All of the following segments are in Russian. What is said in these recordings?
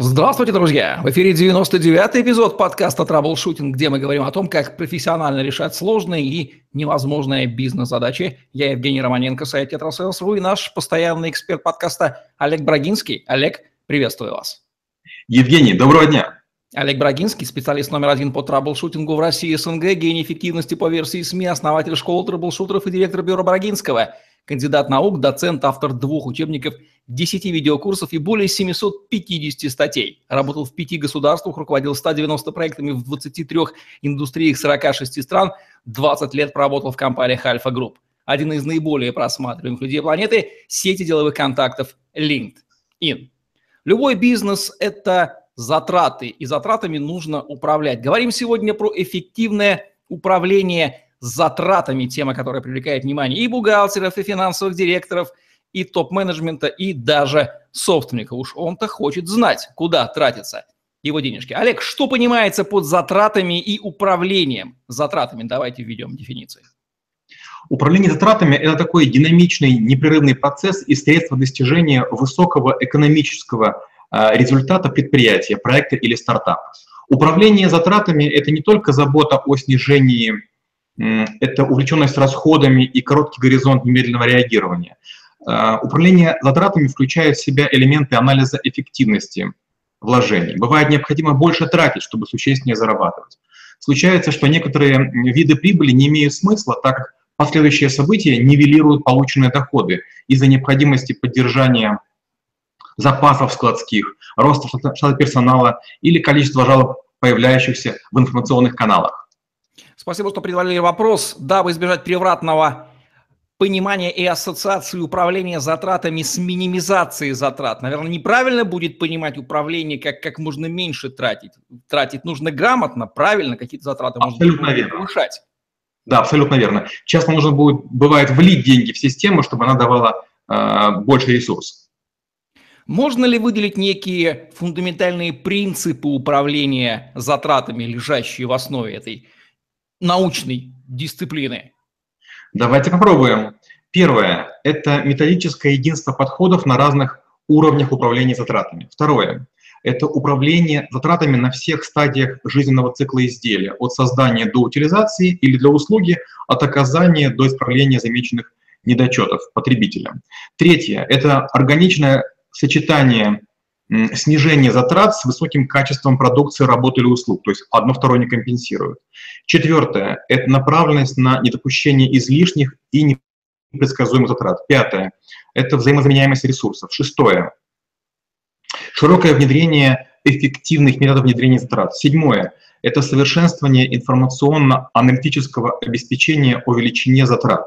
Здравствуйте, друзья! В эфире 99-й эпизод подкаста «Troubleshooting», где мы говорим о том, как профессионально решать сложные и невозможные бизнес-задачи. Я Евгений Романенко, сайт «Tetrasales.ru» и наш постоянный эксперт подкаста Олег Брагинский. Олег, приветствую вас. Евгений, доброго дня! Олег Брагинский, специалист номер один по troubleshooting у в России СНГ, гений эффективности по версии СМИ, основатель школы troubleshooter ов и директор бюро Брагинского – кандидат наук, доцент, автор двух учебников, 10 видеокурсов и более 750 статей. Работал в пяти государствах, руководил 190 проектами в 23 индустриях 46 стран, 20 лет проработал в компаниях Альфа Групп. Один из наиболее просматриваемых людей планеты – сети деловых контактов LinkedIn. Любой бизнес – это затраты, и затратами нужно управлять. Говорим сегодня про эффективное управление затратами, тема, которая привлекает внимание и бухгалтеров, и финансовых директоров, и топ-менеджмента, и даже собственника. Уж он-то хочет знать, куда тратятся его денежки. Олег, что понимается под затратами и управлением затратами? Давайте введем дефиниции. Управление затратами – это такой динамичный, непрерывный процесс и средство достижения высокого экономического а, результата предприятия, проекта или стартапа. Управление затратами – это не только забота о снижении это увлеченность расходами и короткий горизонт немедленного реагирования. А, управление затратами включает в себя элементы анализа эффективности вложений. Бывает необходимо больше тратить, чтобы существеннее зарабатывать. Случается, что некоторые виды прибыли не имеют смысла, так как последующие события нивелируют полученные доходы из-за необходимости поддержания запасов складских, роста штата персонала или количества жалоб, появляющихся в информационных каналах. Спасибо, что предварили вопрос. Дабы избежать превратного понимания и ассоциации управления затратами с минимизацией затрат. Наверное, неправильно будет понимать управление, как как можно меньше тратить. Тратить нужно грамотно, правильно, какие-то затраты абсолютно можно верно. повышать. Да, абсолютно верно. Часто нужно будет, бывает, влить деньги в систему, чтобы она давала э, больше ресурсов. Можно ли выделить некие фундаментальные принципы управления затратами, лежащие в основе этой научной дисциплины? Давайте попробуем. Первое – это методическое единство подходов на разных уровнях управления затратами. Второе – это управление затратами на всех стадиях жизненного цикла изделия, от создания до утилизации или для услуги, от оказания до исправления замеченных недочетов потребителям. Третье – это органичное сочетание снижение затрат с высоким качеством продукции, работы или услуг, то есть одно второе не компенсирует. Четвертое – это направленность на недопущение излишних и непредсказуемых затрат. Пятое – это взаимозаменяемость ресурсов. Шестое – широкое внедрение эффективных методов внедрения затрат. Седьмое – это совершенствование информационно-аналитического обеспечения о величине затрат.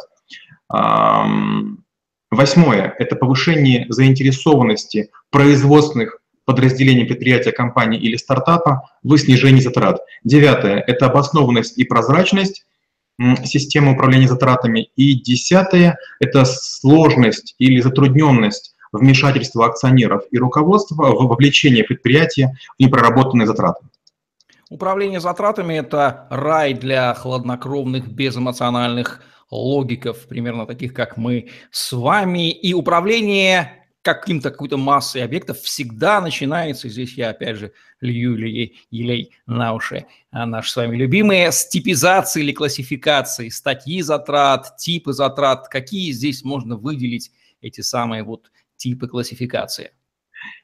Восьмое – это повышение заинтересованности производственных подразделений предприятия, компании или стартапа в снижении затрат. Девятое – это обоснованность и прозрачность системы управления затратами. И десятое – это сложность или затрудненность вмешательства акционеров и руководства в вовлечение предприятия в непроработанные затраты. Управление затратами – это рай для хладнокровных, безэмоциональных логиков, примерно таких, как мы с вами, и управление каким-то какой-то массой объектов всегда начинается, здесь я опять же лью елей, на уши, а наши с вами любимые, с типизации или классификации, статьи затрат, типы затрат, какие здесь можно выделить эти самые вот типы классификации?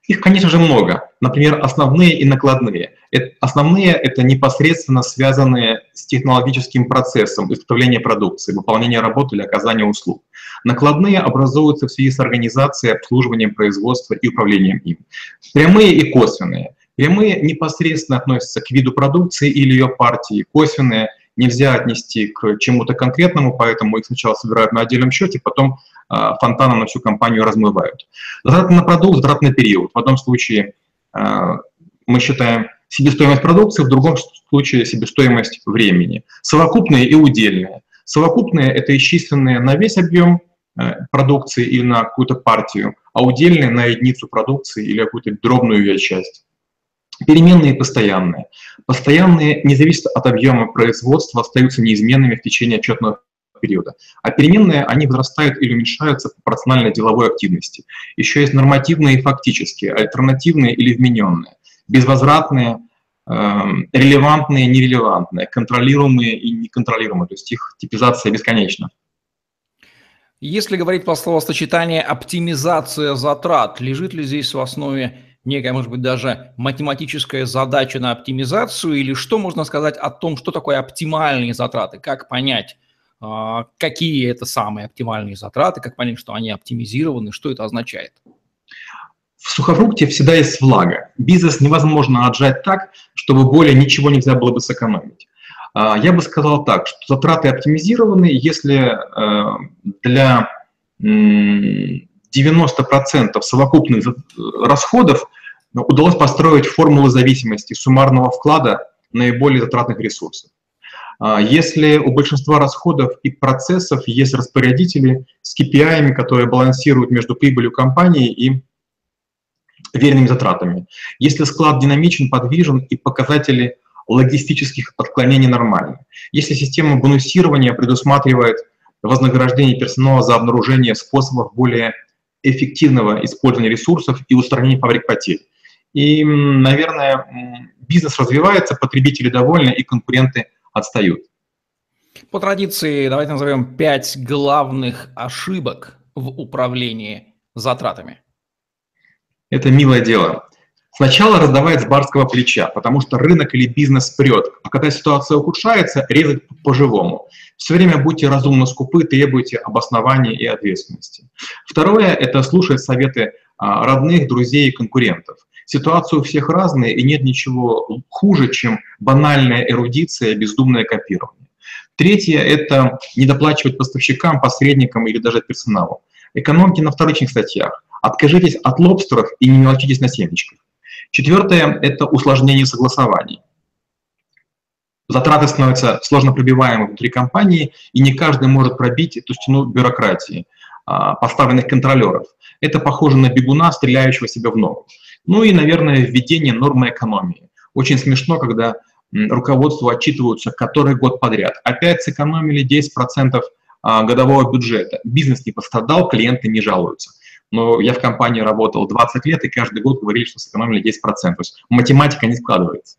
Их, конечно же, много. Например, основные и накладные. Основные — это непосредственно связанные с технологическим процессом изготовления продукции, выполнения работы или оказания услуг. Накладные образуются в связи с организацией, обслуживанием производства и управлением им. Прямые и косвенные. Прямые непосредственно относятся к виду продукции или ее партии, косвенные нельзя отнести к чему-то конкретному, поэтому их сначала собирают на отдельном счете, потом фонтаном на всю компанию размывают. Затраты на продукт, затраты на период. В одном случае э, мы считаем себестоимость продукции, в другом случае себестоимость времени. Совокупные и удельные. Совокупные – это исчисленные на весь объем э, продукции или на какую-то партию, а удельные – на единицу продукции или какую-то дробную ее часть. Переменные и постоянные. Постоянные не зависят от объема производства, остаются неизменными в течение отчетного периода. А переменные, они возрастают или уменьшаются пропорционально деловой активности. Еще есть нормативные и фактические, альтернативные или вмененные. безвозвратные, эм, релевантные, нерелевантные, контролируемые и неконтролируемые. То есть их типизация бесконечна. Если говорить по словосочетанию оптимизация затрат, лежит ли здесь в основе некая, может быть, даже математическая задача на оптимизацию, или что можно сказать о том, что такое оптимальные затраты, как понять, какие это самые оптимальные затраты, как понять, что они оптимизированы, что это означает? В сухофрукте всегда есть влага. Бизнес невозможно отжать так, чтобы более ничего нельзя было бы сэкономить. А, я бы сказал так, что затраты оптимизированы, если э, для 90% совокупных расходов удалось построить формулу зависимости суммарного вклада наиболее затратных ресурсов. А, если у большинства расходов и процессов есть распорядители с KPI, которые балансируют между прибылью компании и верными затратами. Если склад динамичен, подвижен и показатели логистических отклонений нормальны. Если система бонусирования предусматривает вознаграждение персонала за обнаружение способов более эффективного использования ресурсов и устранения фабрик потерь. И, наверное, бизнес развивается, потребители довольны и конкуренты отстают. По традиции, давайте назовем пять главных ошибок в управлении затратами. Это милое дело. Сначала раздавать с барского плеча, потому что рынок или бизнес прет, а когда ситуация ухудшается, резать по-живому. Все время будьте разумно скупы, требуйте обоснования и ответственности. Второе – это слушать советы а, родных, друзей и конкурентов. Ситуация у всех разная, и нет ничего хуже, чем банальная эрудиция, бездумное копирование. Третье – это недоплачивать поставщикам, посредникам или даже персоналу. Экономьте на вторичных статьях. Откажитесь от лобстеров и не мелочитесь на семечках. Четвертое – это усложнение согласований. Затраты становятся сложно пробиваемы внутри компании, и не каждый может пробить эту стену бюрократии, а, поставленных контролеров. Это похоже на бегуна, стреляющего себя в ногу. Ну и, наверное, введение нормы экономии. Очень смешно, когда руководству отчитываются который год подряд. Опять сэкономили 10% а, годового бюджета. Бизнес не пострадал, клиенты не жалуются но я в компании работал 20 лет, и каждый год говорили, что сэкономили 10%. То есть математика не складывается.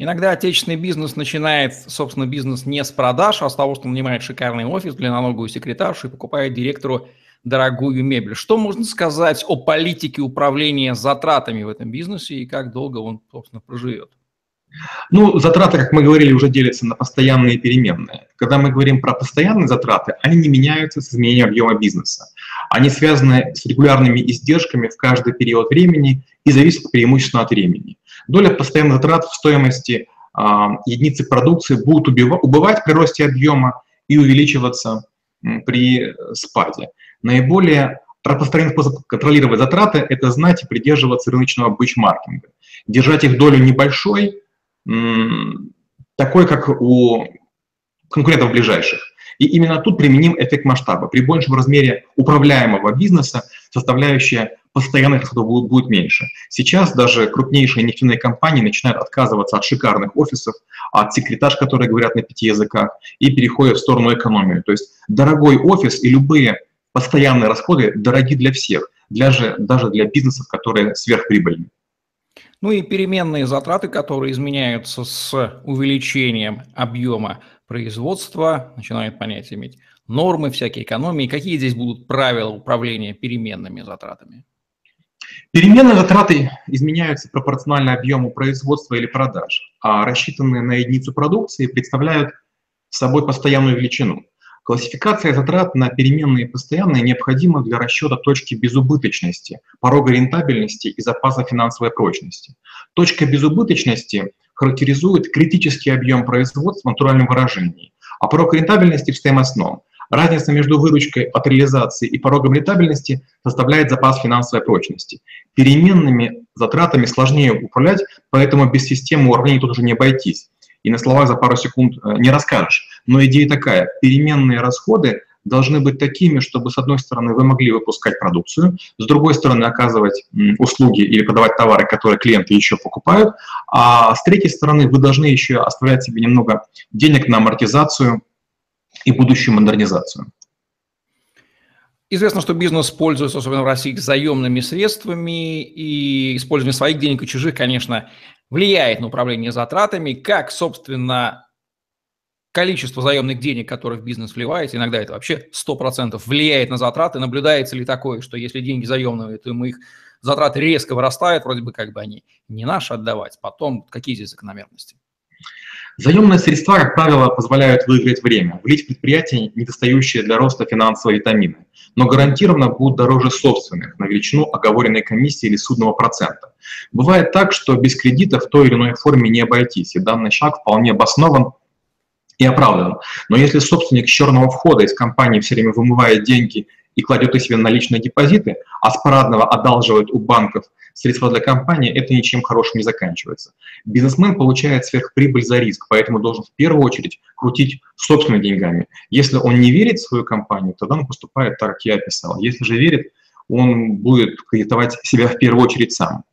Иногда отечественный бизнес начинает, собственно, бизнес не с продаж, а с того, что нанимает шикарный офис, длинноногую секретаршу и покупает директору дорогую мебель. Что можно сказать о политике управления затратами в этом бизнесе и как долго он, собственно, проживет? Ну, затраты, как мы говорили, уже делятся на постоянные и переменные. Когда мы говорим про постоянные затраты, они не меняются с изменением объема бизнеса. Они связаны с регулярными издержками в каждый период времени и зависят преимущественно от времени. Доля постоянных затрат в стоимости э, единицы продукции будет убывать при росте объема и увеличиваться э, при спаде. Наиболее распространенный способ контролировать затраты – это знать и придерживаться рыночного бычмаркинга. Держать их долю небольшой, такой, как у конкурентов ближайших. И именно тут применим эффект масштаба. При большем размере управляемого бизнеса составляющая постоянных расходов будет, меньше. Сейчас даже крупнейшие нефтяные компании начинают отказываться от шикарных офисов, от секретарш, которые говорят на пяти языках, и переходят в сторону экономии. То есть дорогой офис и любые постоянные расходы дороги для всех, даже, даже для бизнесов, которые сверхприбыльны. Ну и переменные затраты, которые изменяются с увеличением объема производства, начинают понятие иметь нормы, всякие экономии. Какие здесь будут правила управления переменными затратами? Переменные затраты изменяются пропорционально объему производства или продаж, а рассчитанные на единицу продукции представляют собой постоянную величину. Классификация затрат на переменные и постоянные необходима для расчета точки безубыточности, порога рентабельности и запаса финансовой прочности. Точка безубыточности характеризует критический объем производства в натуральном выражении, а порог рентабельности в стоимостном. Разница между выручкой от реализации и порогом рентабельности составляет запас финансовой прочности. Переменными затратами сложнее управлять, поэтому без системы уравнений тут уже не обойтись и на словах за пару секунд э, не расскажешь. Но идея такая, переменные расходы должны быть такими, чтобы, с одной стороны, вы могли выпускать продукцию, с другой стороны, оказывать услуги или продавать товары, которые клиенты еще покупают, а с третьей стороны, вы должны еще оставлять себе немного денег на амортизацию и будущую модернизацию. Известно, что бизнес пользуется, особенно в России, заемными средствами, и использование своих денег и чужих, конечно, влияет на управление затратами. Как, собственно, количество заемных денег, которые в бизнес вливаете, иногда это вообще 100% влияет на затраты. Наблюдается ли такое, что если деньги заемные, то мы их затраты резко вырастают, вроде бы как бы они не наши отдавать. Потом какие здесь закономерности? Заемные средства, как правило, позволяют выиграть время, влить в предприятие недостающие для роста финансовые витамины, но гарантированно будут дороже собственных на величину оговоренной комиссии или судного процента. Бывает так, что без кредита в той или иной форме не обойтись, и данный шаг вполне обоснован и оправдан. Но если собственник черного входа из компании все время вымывает деньги и кладет их себе наличные депозиты, а с парадного одалживает у банков средства для компании, это ничем хорошим не заканчивается. Бизнесмен получает сверхприбыль за риск, поэтому должен в первую очередь крутить собственными деньгами. Если он не верит в свою компанию, тогда он поступает так, как я описал. Если же верит, он будет кредитовать себя в первую очередь сам.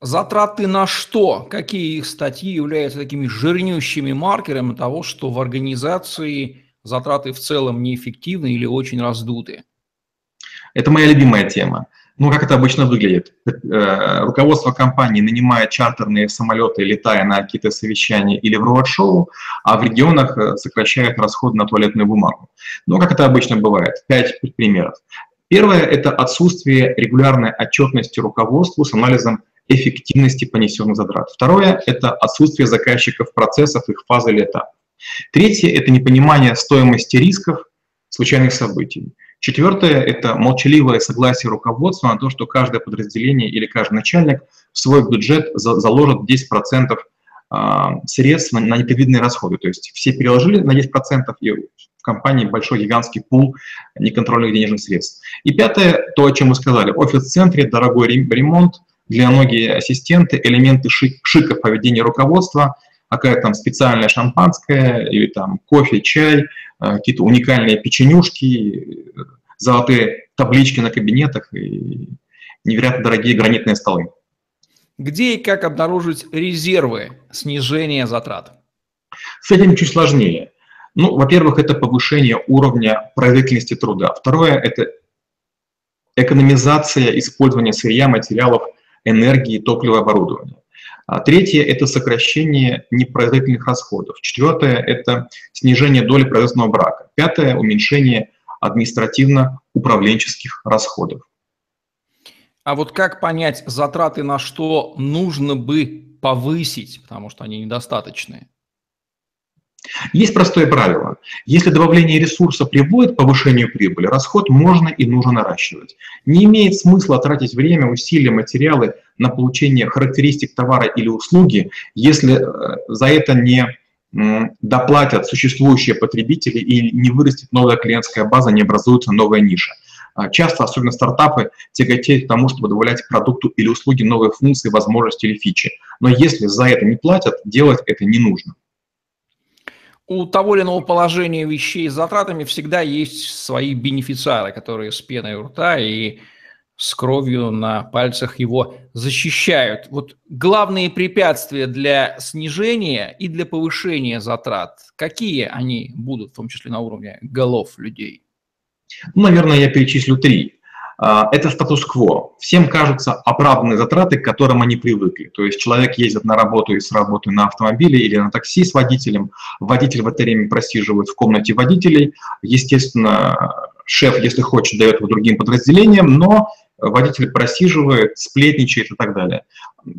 Затраты на что? Какие их статьи являются такими жирнющими маркерами того, что в организации затраты в целом неэффективны или очень раздуты? Это моя любимая тема. Ну, как это обычно выглядит? Э, руководство компании нанимает чартерные самолеты, летая на какие-то совещания или в роуд-шоу, а в регионах э, сокращает расходы на туалетную бумагу. Ну, как это обычно бывает? Пять примеров. Первое – это отсутствие регулярной отчетности руководству с анализом эффективности понесенных затрат. Второе – это отсутствие заказчиков процессов, их фазы или этапов. Третье – это непонимание стоимости рисков случайных событий. Четвертое – это молчаливое согласие руководства на то, что каждое подразделение или каждый начальник в свой бюджет заложит 10% а, средств на непредвиденные расходы. То есть все переложили на 10%, и в компании большой гигантский пул неконтрольных денежных средств. И пятое, то, о чем мы сказали, офис в центре, дорогой ремонт, для многие ассистенты, элементы шик, шика в поведении руководства, какая там специальная шампанское или там кофе, чай, Э, какие-то уникальные печенюшки, золотые таблички на кабинетах и невероятно дорогие гранитные столы. Где и как обнаружить резервы снижения затрат? С этим чуть сложнее. Ну, во-первых, это повышение уровня производительности труда. Второе – это экономизация использования сырья, материалов, энергии, топлива, оборудования. А третье – это сокращение непроизводительных расходов. Четвертое – это снижение доли производственного брака. Пятое – уменьшение административно-управленческих расходов. А вот как понять, затраты на что нужно бы повысить, потому что они недостаточные? Есть простое правило. Если добавление ресурса приводит к повышению прибыли, расход можно и нужно наращивать. Не имеет смысла тратить время, усилия, материалы на получение характеристик товара или услуги, если э, за это не доплатят существующие потребители и не вырастет новая клиентская база, не образуется новая ниша. А часто, особенно стартапы, тяготеют к тому, чтобы добавлять продукту или услуге новые функции, возможности или фичи. Но если за это не платят, делать это не нужно у того или иного положения вещей с затратами всегда есть свои бенефициары, которые с пеной у рта и с кровью на пальцах его защищают. Вот главные препятствия для снижения и для повышения затрат, какие они будут, в том числе на уровне голов людей? Ну, наверное, я перечислю три. А, это статус-кво. Всем кажутся оправданные затраты, к которым они привыкли. То есть человек ездит на работу и с работы на автомобиле или на такси с водителем. Водитель в это время просиживает в комнате водителей. Естественно, шеф, если хочет, дает его другим подразделениям, но водитель просиживает, сплетничает и так далее.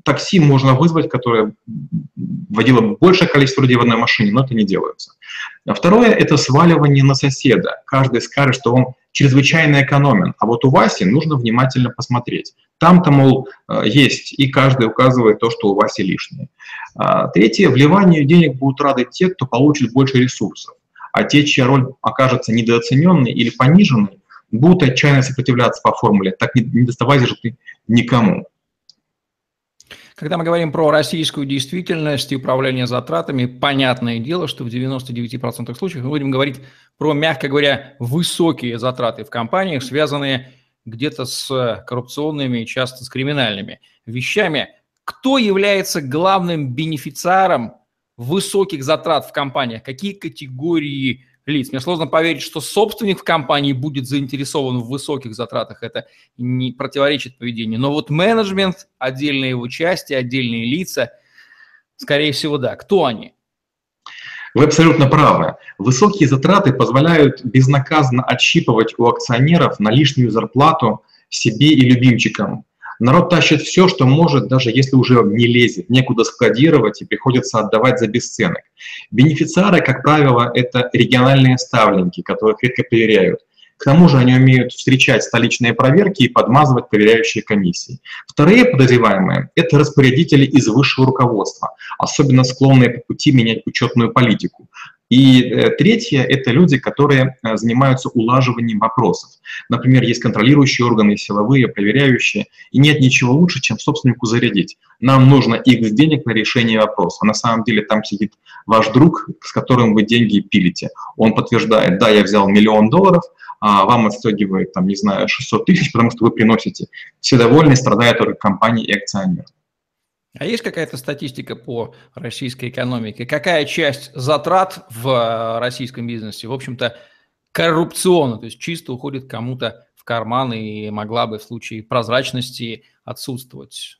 Такси можно вызвать, которое водило большее количество людей в одной машине, но это не делается. А второе – это сваливание на соседа. Каждый скажет, что он чрезвычайно экономен, а вот у Васи нужно внимательно посмотреть. Там-то, мол, э, есть, и каждый указывает то, что у Васи лишнее. А, третье – вливанию денег будут рады те, кто получит больше ресурсов, а те, чья роль окажется недооцененной или пониженной, будут отчаянно сопротивляться по формуле «так не, не доставайся же ты никому». Когда мы говорим про российскую действительность и управление затратами, понятное дело, что в 99% случаев мы будем говорить про, мягко говоря, высокие затраты в компаниях, связанные где-то с коррупционными часто с криминальными вещами. Кто является главным бенефициаром высоких затрат в компаниях? Какие категории лиц. Мне сложно поверить, что собственник в компании будет заинтересован в высоких затратах. Это не противоречит поведению. Но вот менеджмент, отдельные его части, отдельные лица, скорее всего, да. Кто они? Вы абсолютно правы. Высокие затраты позволяют безнаказанно отщипывать у акционеров на лишнюю зарплату себе и любимчикам. Народ тащит все, что может, даже если уже не лезет, некуда складировать и приходится отдавать за бесценок. Бенефициары, как правило, это региональные ставленники, которых редко проверяют. К тому же они умеют встречать столичные проверки и подмазывать проверяющие комиссии. Вторые подозреваемые – это распорядители из высшего руководства, особенно склонные по пути менять учетную политику. И э, третье – это люди, которые э, занимаются улаживанием вопросов. Например, есть контролирующие органы, силовые, проверяющие, и нет ничего лучше, чем собственнику зарядить. Нам нужно X денег на решение вопроса. А на самом деле там сидит ваш друг, с которым вы деньги пилите. Он подтверждает, да, я взял миллион долларов, а вам отстегивает, там, не знаю, 600 тысяч, потому что вы приносите. Все довольны, страдает только компания и акционер. А есть какая-то статистика по российской экономике? Какая часть затрат в э, российском бизнесе, в общем-то, коррупционно, то есть чисто уходит кому-то в карман и могла бы в случае прозрачности отсутствовать?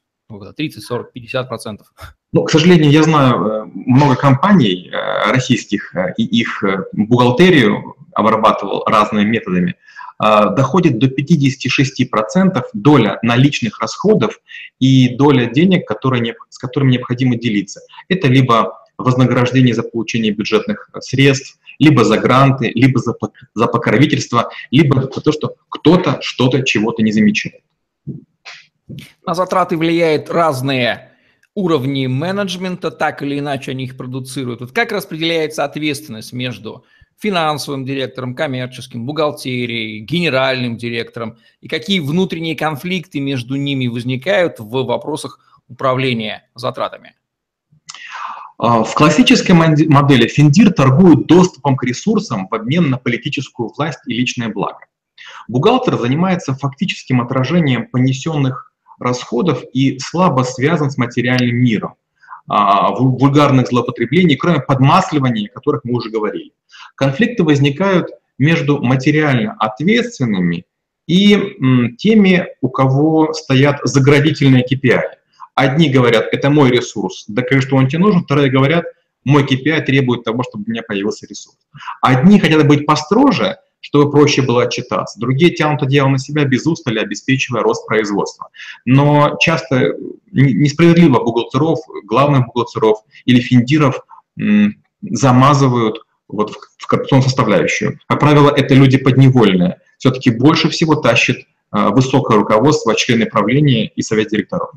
30, 40, 50 процентов. Ну, к сожалению, я знаю э, много компаний э, российских, и их бухгалтерию обрабатывал разными методами. А, доходит до 56% доля наличных расходов и доля денег, которые, с которыми необходимо делиться. Это либо вознаграждение за получение бюджетных средств, либо за гранты, либо за, за покровительство, либо за то, что кто-то что-то чего-то не замечает. На затраты влияют разные уровни менеджмента, так или иначе они их продуцируют. Вот как распределяется ответственность между финансовым директором, коммерческим, бухгалтерией, генеральным директором, и какие внутренние конфликты между ними возникают в вопросах управления затратами? А, в классической модели Финдир торгует доступом к ресурсам в обмен на политическую власть и личное благо. Бухгалтер занимается фактическим отражением понесенных расходов и слабо связан с материальным миром, а, вульгарных злоупотреблений, кроме подмасливания, о которых мы уже говорили. Конфликты возникают между материально ответственными и теми, у кого стоят заградительные KPI. Одни говорят, это мой ресурс, докажи, что он тебе нужен, вторые говорят, мой KPI требует того, чтобы у меня появился ресурс. Одни хотят быть построже, чтобы проще было отчитаться. Другие тянут это дело на себя без устали, обеспечивая рост производства. Но часто несправедливо бухгалтеров, главных бухгалтеров или финдиров замазывают вот в коррупционную составляющую. Как правило, это люди подневольные. Все-таки больше всего тащит а, высокое руководство, члены правления и совет директоров.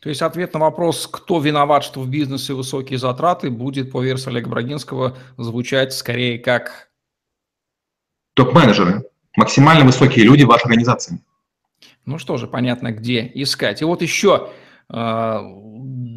То есть ответ на вопрос, кто виноват, что в бизнесе высокие затраты, будет по версии Олега Брагинского звучать скорее как топ-менеджеры, максимально высокие люди в вашей организации. Ну что же, понятно, где искать. И вот еще э,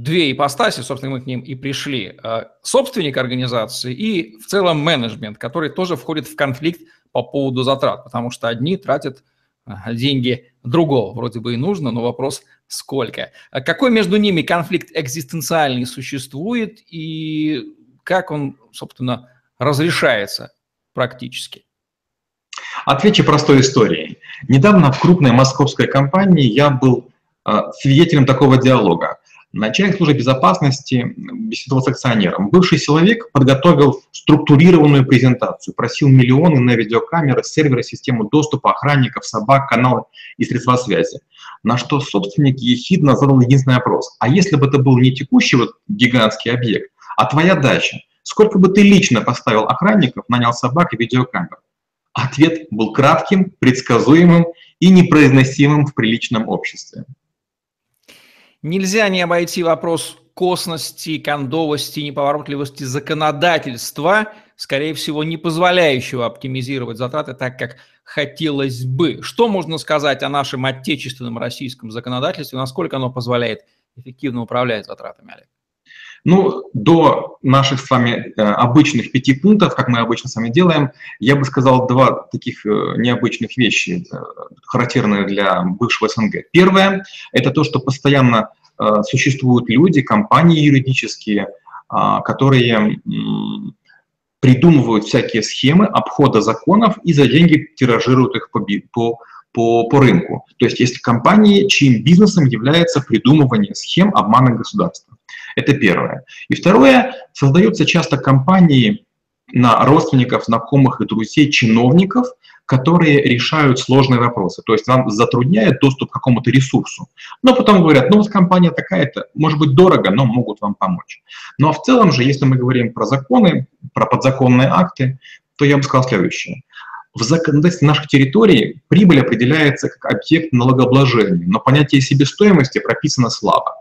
две ипостаси, собственно, мы к ним и пришли. Э, собственник организации и в целом менеджмент, который тоже входит в конфликт по поводу затрат, потому что одни тратят э, деньги другого. Вроде бы и нужно, но вопрос сколько. А какой между ними конфликт экзистенциальный существует и как он, собственно, разрешается практически? Отвечу простой историей. Недавно в крупной московской компании я был э, свидетелем такого диалога. Начальник службы безопасности беседовал с акционером. Бывший силовик подготовил структурированную презентацию, просил миллионы на видеокамеры, серверы, систему доступа, охранников, собак, каналы и средства связи. На что собственник ехидно задал единственный вопрос. А если бы это был не текущий вот гигантский объект, а твоя дача, сколько бы ты лично поставил охранников, нанял собак и видеокамер? Ответ был кратким, предсказуемым и непроизносимым в приличном обществе. Нельзя не обойти вопрос косности, кондовости, неповоротливости законодательства, скорее всего, не позволяющего оптимизировать затраты так, как хотелось бы. Что можно сказать о нашем отечественном российском законодательстве, насколько оно позволяет эффективно управлять затратами, Олег? Ну, до наших с вами э, обычных пяти пунктов, как мы обычно с вами делаем, я бы сказал два таких э, необычных вещи, э, характерные для бывшего СНГ. Первое – это то, что постоянно существуют люди, компании юридические, которые придумывают всякие схемы обхода законов и за деньги тиражируют их по, по, по, по рынку. То есть есть компании, чьим бизнесом является придумывание схем обмана государства. Это первое. И второе, создаются часто компании на родственников, знакомых и друзей чиновников, которые решают сложные вопросы. То есть вам затрудняет доступ к какому-то ресурсу. Но потом говорят, ну вот компания такая-то, может быть дорого, но могут вам помочь. Ну а в целом же, если мы говорим про законы, про подзаконные акты, то я бы сказал следующее. В законодательстве наших территорий прибыль определяется как объект налогообложения, но понятие себестоимости прописано слабо.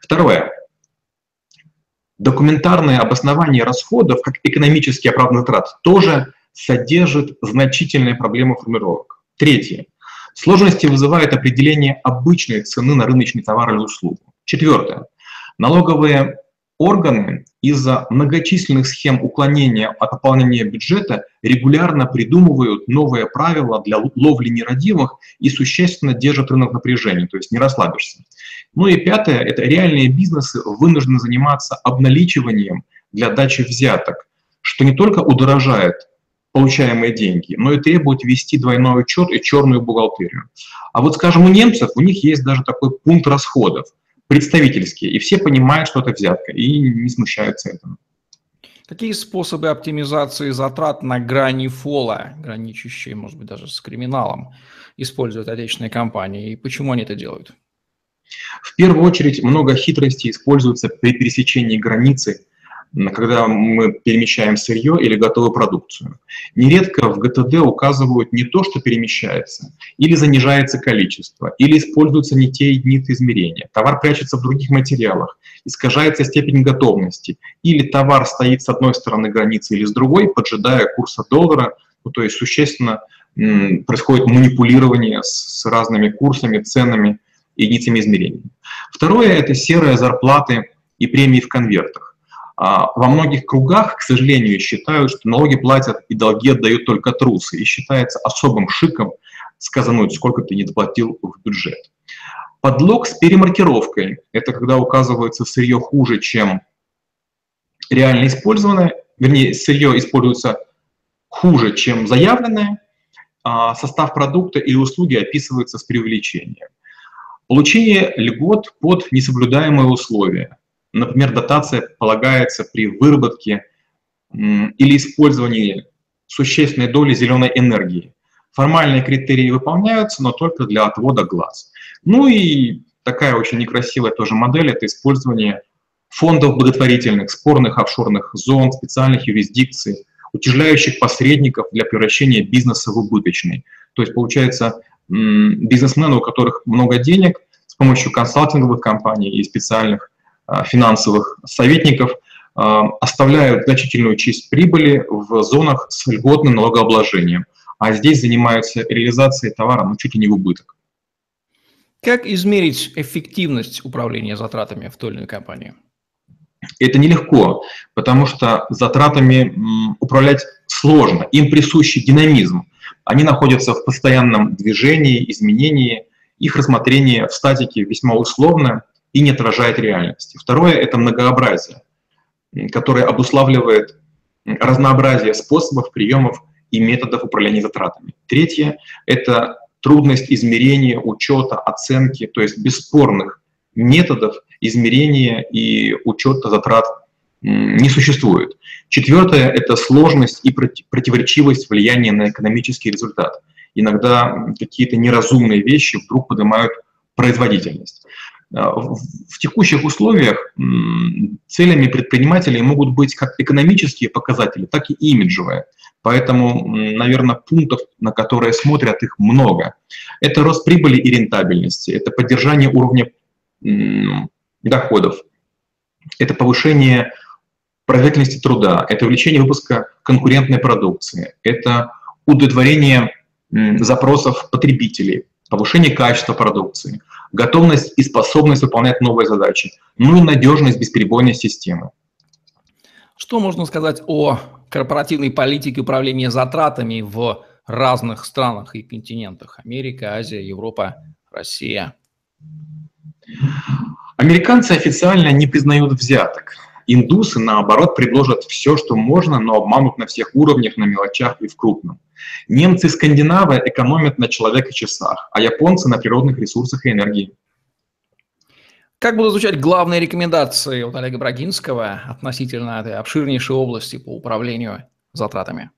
Второе. Документарное обоснование расходов как экономически оправданных трат тоже содержит значительные проблемы формировок. Третье. Сложности вызывает определение обычной цены на рыночный товар или услугу. Четвертое. Налоговые органы из-за многочисленных схем уклонения от пополнения бюджета регулярно придумывают новые правила для ловли нерадивых и существенно держат рынок напряжения, то есть не расслабишься. Ну и пятое – это реальные бизнесы вынуждены заниматься обналичиванием для дачи взяток, что не только удорожает получаемые деньги, но и требует вести двойной учет и черную бухгалтерию. А вот, скажем, у немцев, у них есть даже такой пункт расходов, представительский, и все понимают, что это взятка, и не смущаются этому. Какие способы оптимизации затрат на грани фола, граничащие, может быть, даже с криминалом, используют отечественные компании, и почему они это делают? В первую очередь много хитростей используется при пересечении границы когда мы перемещаем сырье или готовую продукцию. Нередко в ГТД указывают не то, что перемещается, или занижается количество, или используются не те единицы измерения. Товар прячется в других материалах, искажается степень готовности, или товар стоит с одной стороны границы или с другой, поджидая курса доллара, ну, то есть существенно происходит манипулирование с разными курсами, ценами, единицами измерения. Второе – это серые зарплаты и премии в конвертах. А, во многих кругах, к сожалению, считают, что налоги платят и долги отдают только трусы, и считается особым шиком сказануть, сколько ты не доплатил в бюджет. Подлог с перемаркировкой – это когда указывается сырье хуже, чем реально использованное, вернее, сырье используется хуже, чем заявленное, а состав продукта или услуги описывается с преувеличением. Получение льгот под несоблюдаемые условия. Например, дотация полагается при выработке или использовании существенной доли зеленой энергии. Формальные критерии выполняются, но только для отвода глаз. Ну и такая очень некрасивая тоже модель – это использование фондов благотворительных, спорных офшорных зон, специальных юрисдикций, утяжеляющих посредников для превращения бизнеса в убыточный. То есть, получается, бизнесмены, у которых много денег, с помощью консалтинговых компаний и специальных финансовых советников э, оставляют значительную часть прибыли в зонах с льготным налогообложением, а здесь занимаются реализацией товара ну, чуть ли не в убыток. Как измерить эффективность управления затратами в той или иной компании? Это нелегко, потому что затратами управлять сложно, им присущий динамизм. Они находятся в постоянном движении, изменении, их рассмотрение в статике весьма условно, и не отражает реальности. Второе – это многообразие, которое обуславливает разнообразие способов, приемов и методов управления затратами. Третье – это трудность измерения, учета, оценки, то есть бесспорных методов измерения и учета затрат не существует. Четвертое – это сложность и противоречивость влияния на экономический результат. Иногда какие-то неразумные вещи вдруг поднимают производительность. А, в текущих условиях целями предпринимателей могут быть как экономические показатели, так и имиджевые. Поэтому, наверное, пунктов, на которые смотрят, их много. Это рост прибыли и рентабельности, это поддержание уровня доходов, это повышение производительности труда, это увеличение выпуска конкурентной продукции, это удовлетворение запросов потребителей, повышение качества продукции, готовность и способность выполнять новые задачи, ну и надежность бесперебойной системы. Что можно сказать о корпоративной политике управления затратами в разных странах и континентах? Америка, Азия, Европа, Россия. Американцы официально не признают взяток Индусы, наоборот, предложат все, что можно, но обманут на всех уровнях, на мелочах и в крупном. Немцы и скандинавы экономят на человека часах, а японцы на природных ресурсах и энергии. Как будут звучать главные рекомендации от Олега Брагинского относительно этой обширнейшей области по управлению затратами?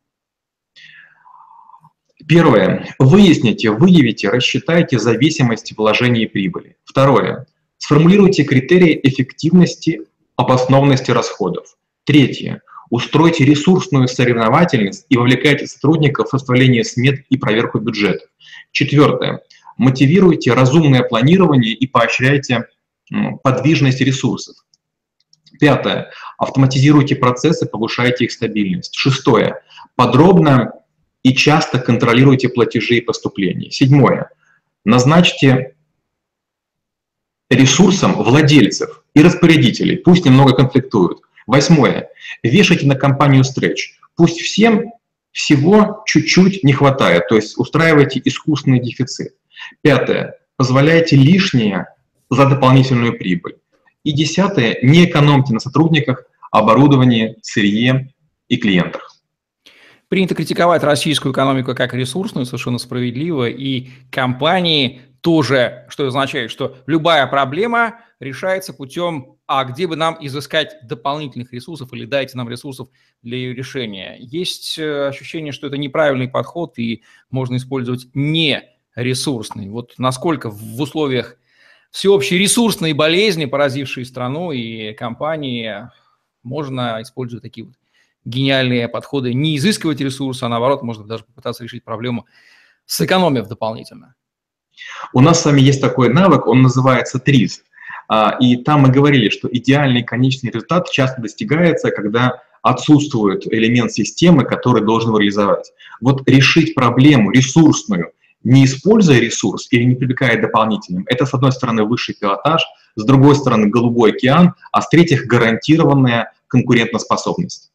Первое. Выясните, выявите, рассчитайте зависимость вложений и прибыли. Второе. Сформулируйте критерии эффективности, обоснованности расходов. Третье. Устройте ресурсную соревновательность и вовлекайте сотрудников в составление смет и проверку бюджета. Четвертое. Мотивируйте разумное планирование и поощряйте подвижность ресурсов. Пятое. Автоматизируйте процессы, повышайте их стабильность. Шестое. Подробно и часто контролируйте платежи и поступления. Седьмое. Назначьте ресурсам владельцев и распорядителей, пусть немного конфликтуют. Восьмое. Вешайте на компанию стретч. Пусть всем всего чуть-чуть не хватает, то есть устраивайте искусственный дефицит. Пятое. Позволяйте лишнее за дополнительную прибыль. И десятое, не экономьте на сотрудниках, оборудовании, сырье и клиентах. Принято критиковать российскую экономику как ресурсную, совершенно справедливо, и компании тоже, что означает, что любая проблема решается путем, а где бы нам изыскать дополнительных ресурсов или дайте нам ресурсов для ее решения. Есть э, ощущение, что это неправильный подход и можно использовать не ресурсный. Вот насколько в условиях всеобщей ресурсной болезни, поразившей страну и компании, можно использовать такие вот гениальные подходы, не изыскивать ресурсы, а наоборот, можно даже попытаться решить проблему, сэкономив дополнительно. У нас с вами есть такой навык, он называется ТРИЗ. А, и там мы говорили, что идеальный конечный результат часто достигается, когда отсутствует элемент системы, который должен его реализовать. Вот решить проблему ресурсную – не используя ресурс или не привлекая дополнительным, это, с одной стороны, высший пилотаж, с другой стороны, голубой океан, а с третьих, гарантированная конкурентоспособность.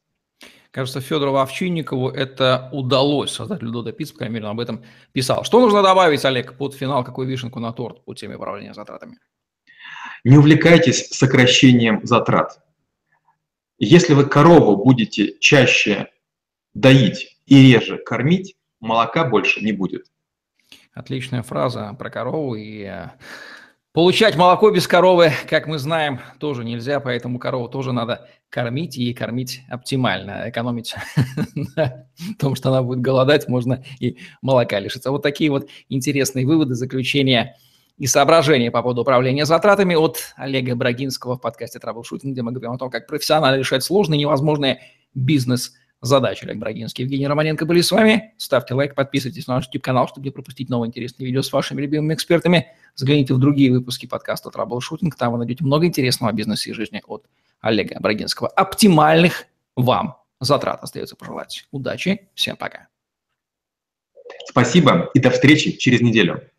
Кажется, Федору Овчинникову это удалось, создателю Дода Пиц, по крайней мере, он об этом писал. Что нужно добавить, Олег, под финал, какую вишенку на торт по теме управления затратами? Не увлекайтесь сокращением затрат. Если вы корову будете чаще доить и реже кормить, молока больше не будет. Отличная фраза про корову. И э, получать молоко без коровы, как мы знаем, тоже нельзя, поэтому корову тоже надо кормить и кормить оптимально. Экономить на том, что она будет голодать, можно и молока лишиться. Вот такие вот интересные выводы, заключения и соображения по поводу управления затратами от Олега Брагинского в подкасте «Траблшутинг», где мы говорим о том, как профессионально решать сложные невозможные бизнес-задачи задач. Олег Брагинский, Евгений Романенко были с вами. Ставьте лайк, подписывайтесь на наш YouTube-канал, чтобы не пропустить новые интересные видео с вашими любимыми экспертами. Загляните в другие выпуски подкаста «Траблшутинг». Там вы найдете много интересного о бизнесе и жизни от Олега Брагинского. Оптимальных вам затрат остается пожелать. Удачи, всем пока. Спасибо и до встречи через неделю.